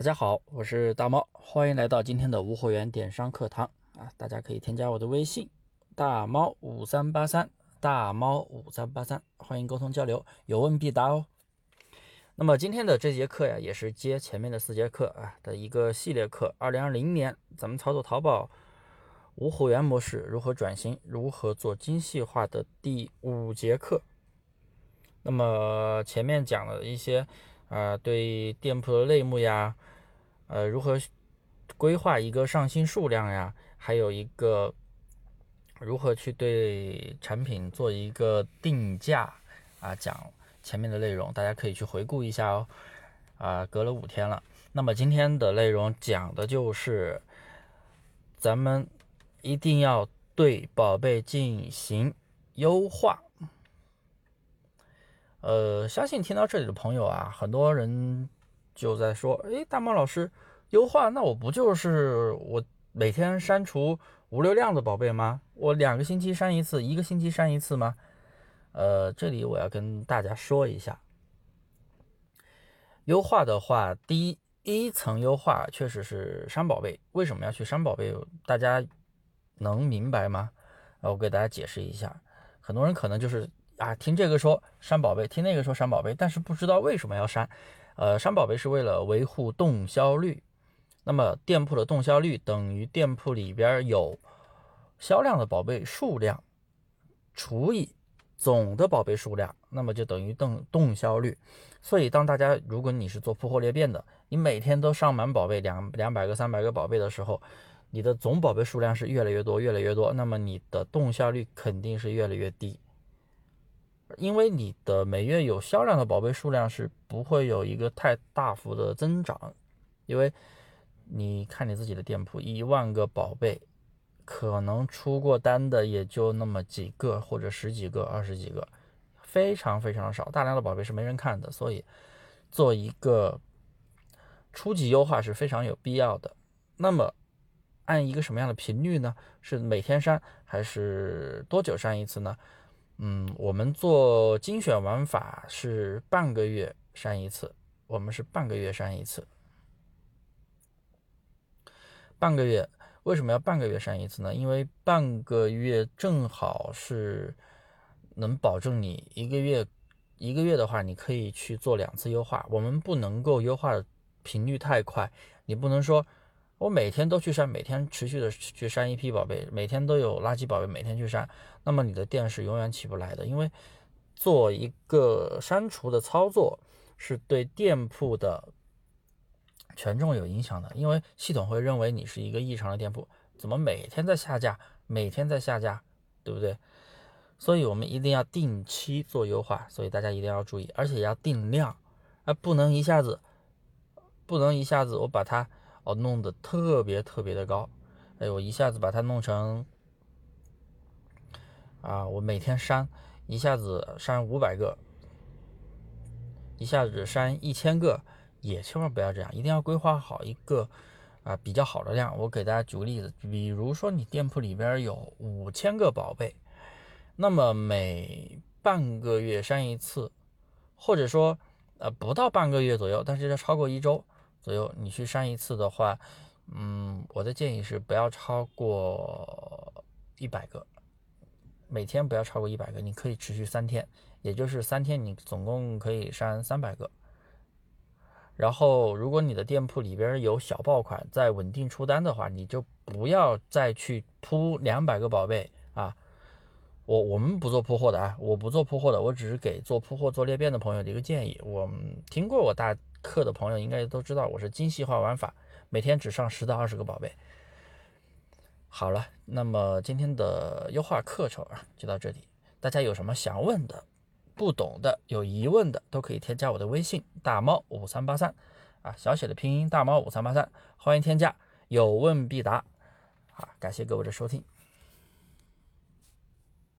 大家好，我是大猫，欢迎来到今天的无货源电商课堂啊！大家可以添加我的微信大猫五三八三大猫五三八三，欢迎沟通交流，有问必答哦。那么今天的这节课呀，也是接前面的四节课啊的一个系列课。二零二零年咱们操作淘宝无货源模式如何转型，如何做精细化的第五节课。那么前面讲了一些。啊，对店铺的类目呀，呃，如何规划一个上新数量呀，还有一个如何去对产品做一个定价啊，讲前面的内容，大家可以去回顾一下哦。啊，隔了五天了，那么今天的内容讲的就是咱们一定要对宝贝进行优化。呃，相信听到这里的朋友啊，很多人就在说：“哎，大猫老师，优化那我不就是我每天删除无流量的宝贝吗？我两个星期删一次，一个星期删一次吗？”呃，这里我要跟大家说一下，优化的话，第一一层优化确实是删宝贝。为什么要去删宝贝？大家能明白吗？啊我给大家解释一下，很多人可能就是。啊，听这个说删宝贝，听那个说删宝贝，但是不知道为什么要删。呃，删宝贝是为了维护动销率。那么店铺的动销率等于店铺里边有销量的宝贝数量除以总的宝贝数量，那么就等于动动销率。所以当大家如果你是做铺货裂变的，你每天都上满宝贝两两百个、三百个宝贝的时候，你的总宝贝数量是越来越多、越来越多，那么你的动销率肯定是越来越低。因为你的每月有销量的宝贝数量是不会有一个太大幅的增长，因为你看你自己的店铺，一万个宝贝，可能出过单的也就那么几个或者十几个、二十几个，非常非常少，大量的宝贝是没人看的，所以做一个初级优化是非常有必要的。那么按一个什么样的频率呢？是每天删还是多久删一次呢？嗯，我们做精选玩法是半个月删一次，我们是半个月删一次。半个月为什么要半个月删一次呢？因为半个月正好是能保证你一个月一个月的话，你可以去做两次优化。我们不能够优化的频率太快，你不能说。我每天都去删，每天持续的去删一批宝贝，每天都有垃圾宝贝，每天去删，那么你的店是永远起不来的。因为做一个删除的操作是对店铺的权重有影响的，因为系统会认为你是一个异常的店铺，怎么每天在下架，每天在下架，对不对？所以我们一定要定期做优化，所以大家一定要注意，而且要定量，啊，不能一下子，不能一下子我把它。哦，弄得特别特别的高，哎，我一下子把它弄成啊，我每天删，一下子删五百个，一下子删一千个，也千万不要这样，一定要规划好一个啊比较好的量。我给大家举个例子，比如说你店铺里边有五千个宝贝，那么每半个月删一次，或者说呃不到半个月左右，但是要超过一周。左右，你去删一次的话，嗯，我的建议是不要超过一百个，每天不要超过一百个，你可以持续三天，也就是三天你总共可以删三百个。然后，如果你的店铺里边有小爆款在稳定出单的话，你就不要再去铺两百个宝贝。我我们不做铺货的啊，我不做铺货的，我只是给做铺货做裂变的朋友的一个建议。我听过我大。课的朋友应该都知道，我是精细化玩法，每天只上十到二十个宝贝。好了，那么今天的优化课程啊，就到这里。大家有什么想问的、不懂的、有疑问的，都可以添加我的微信大猫五三八三啊，小写的拼音大猫五三八三，欢迎添加，有问必答。好，感谢各位的收听。